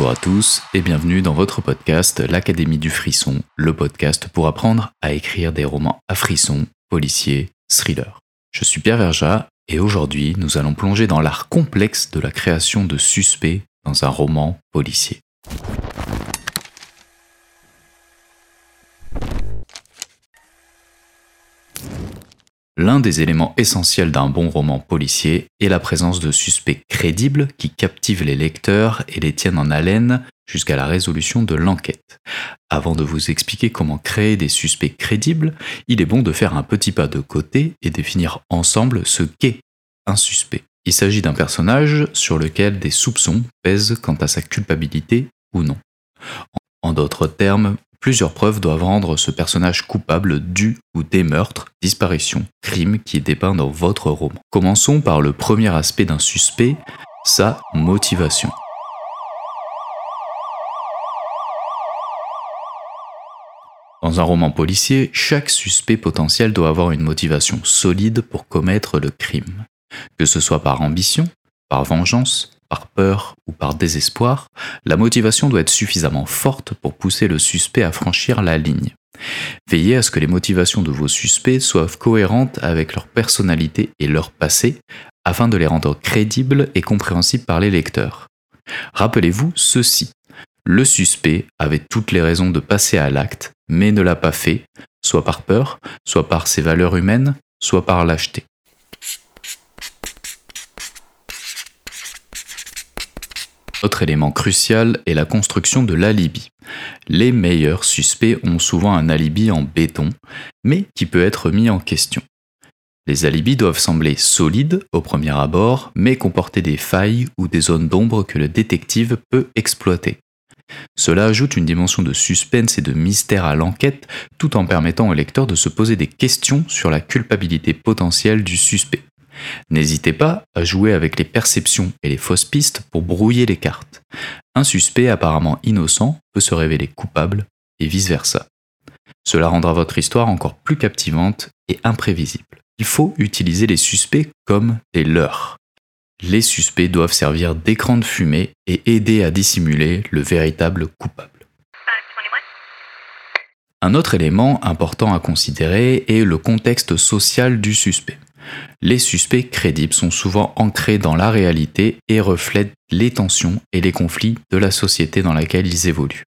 Bonjour à tous et bienvenue dans votre podcast L'Académie du Frisson, le podcast pour apprendre à écrire des romans à frisson, policiers, thrillers. Je suis Pierre Verja et aujourd'hui nous allons plonger dans l'art complexe de la création de suspects dans un roman policier. L'un des éléments essentiels d'un bon roman policier est la présence de suspects crédibles qui captivent les lecteurs et les tiennent en haleine jusqu'à la résolution de l'enquête. Avant de vous expliquer comment créer des suspects crédibles, il est bon de faire un petit pas de côté et définir ensemble ce qu'est un suspect. Il s'agit d'un personnage sur lequel des soupçons pèsent quant à sa culpabilité ou non. En d'autres termes, Plusieurs preuves doivent rendre ce personnage coupable du ou des meurtres, disparitions, crimes qui est dépeint dans votre roman. Commençons par le premier aspect d'un suspect, sa motivation. Dans un roman policier, chaque suspect potentiel doit avoir une motivation solide pour commettre le crime. Que ce soit par ambition, par vengeance, par peur ou par désespoir, la motivation doit être suffisamment forte pour pousser le suspect à franchir la ligne. Veillez à ce que les motivations de vos suspects soient cohérentes avec leur personnalité et leur passé, afin de les rendre crédibles et compréhensibles par les lecteurs. Rappelez-vous ceci. Le suspect avait toutes les raisons de passer à l'acte, mais ne l'a pas fait, soit par peur, soit par ses valeurs humaines, soit par lâcheté. Autre élément crucial est la construction de l'alibi. Les meilleurs suspects ont souvent un alibi en béton, mais qui peut être mis en question. Les alibis doivent sembler solides au premier abord, mais comporter des failles ou des zones d'ombre que le détective peut exploiter. Cela ajoute une dimension de suspense et de mystère à l'enquête, tout en permettant au lecteur de se poser des questions sur la culpabilité potentielle du suspect. N'hésitez pas à jouer avec les perceptions et les fausses pistes pour brouiller les cartes. Un suspect apparemment innocent peut se révéler coupable et vice-versa. Cela rendra votre histoire encore plus captivante et imprévisible. Il faut utiliser les suspects comme des leurs. Les suspects doivent servir d'écran de fumée et aider à dissimuler le véritable coupable. Un autre élément important à considérer est le contexte social du suspect. Les suspects crédibles sont souvent ancrés dans la réalité et reflètent les tensions et les conflits de la société dans laquelle ils évoluent.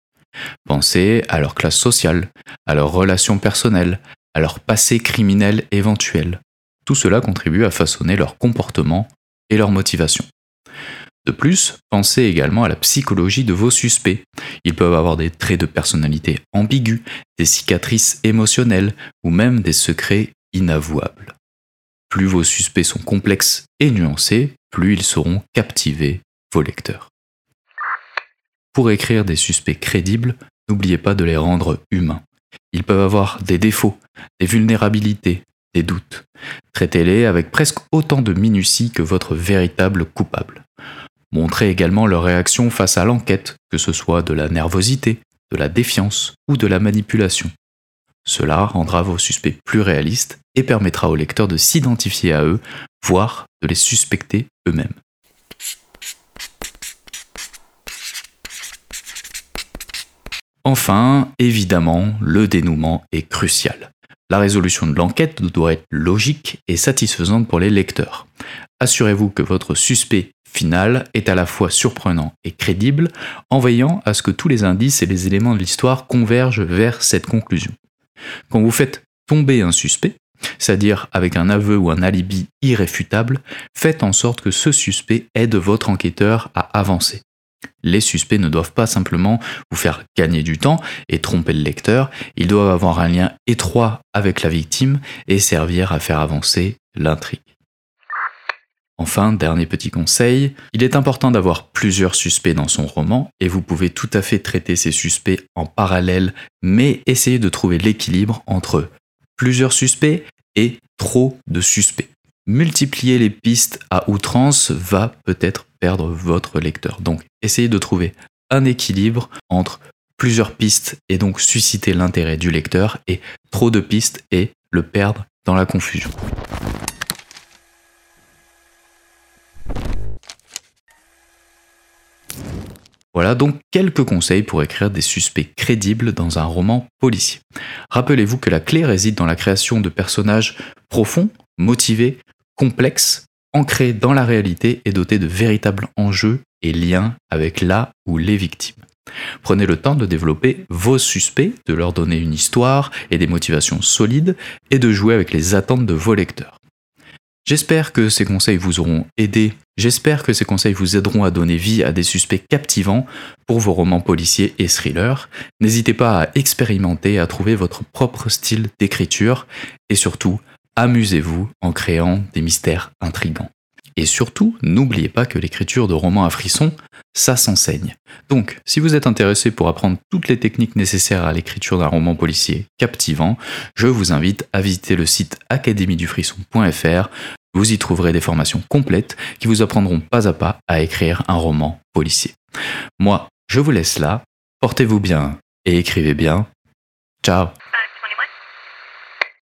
Pensez à leur classe sociale, à leurs relations personnelles, à leur passé criminel éventuel. Tout cela contribue à façonner leur comportement et leur motivation. De plus, pensez également à la psychologie de vos suspects. Ils peuvent avoir des traits de personnalité ambigus, des cicatrices émotionnelles ou même des secrets inavouables. Plus vos suspects sont complexes et nuancés, plus ils sauront captiver vos lecteurs. Pour écrire des suspects crédibles, n'oubliez pas de les rendre humains. Ils peuvent avoir des défauts, des vulnérabilités, des doutes. Traitez-les avec presque autant de minutie que votre véritable coupable. Montrez également leur réaction face à l'enquête, que ce soit de la nervosité, de la défiance ou de la manipulation. Cela rendra vos suspects plus réalistes et permettra aux lecteurs de s'identifier à eux, voire de les suspecter eux-mêmes. Enfin, évidemment, le dénouement est crucial. La résolution de l'enquête doit être logique et satisfaisante pour les lecteurs. Assurez-vous que votre suspect final est à la fois surprenant et crédible en veillant à ce que tous les indices et les éléments de l'histoire convergent vers cette conclusion. Quand vous faites tomber un suspect, c'est-à-dire avec un aveu ou un alibi irréfutable, faites en sorte que ce suspect aide votre enquêteur à avancer. Les suspects ne doivent pas simplement vous faire gagner du temps et tromper le lecteur, ils doivent avoir un lien étroit avec la victime et servir à faire avancer l'intrigue. Enfin, dernier petit conseil, il est important d'avoir plusieurs suspects dans son roman et vous pouvez tout à fait traiter ces suspects en parallèle, mais essayez de trouver l'équilibre entre plusieurs suspects et trop de suspects. Multiplier les pistes à outrance va peut-être perdre votre lecteur. Donc essayez de trouver un équilibre entre plusieurs pistes et donc susciter l'intérêt du lecteur et trop de pistes et le perdre dans la confusion. Voilà donc quelques conseils pour écrire des suspects crédibles dans un roman policier. Rappelez-vous que la clé réside dans la création de personnages profonds, motivés, complexes, ancrés dans la réalité et dotés de véritables enjeux et liens avec la ou les victimes. Prenez le temps de développer vos suspects, de leur donner une histoire et des motivations solides et de jouer avec les attentes de vos lecteurs. J'espère que ces conseils vous auront aidé. J'espère que ces conseils vous aideront à donner vie à des suspects captivants pour vos romans policiers et thrillers. N'hésitez pas à expérimenter, à trouver votre propre style d'écriture et surtout, amusez-vous en créant des mystères intrigants. Et surtout, n'oubliez pas que l'écriture de romans à frissons, ça s'enseigne. Donc, si vous êtes intéressé pour apprendre toutes les techniques nécessaires à l'écriture d'un roman policier captivant, je vous invite à visiter le site académiedufrisson.fr. Vous y trouverez des formations complètes qui vous apprendront pas à pas à écrire un roman policier. Moi, je vous laisse là. Portez-vous bien et écrivez bien. Ciao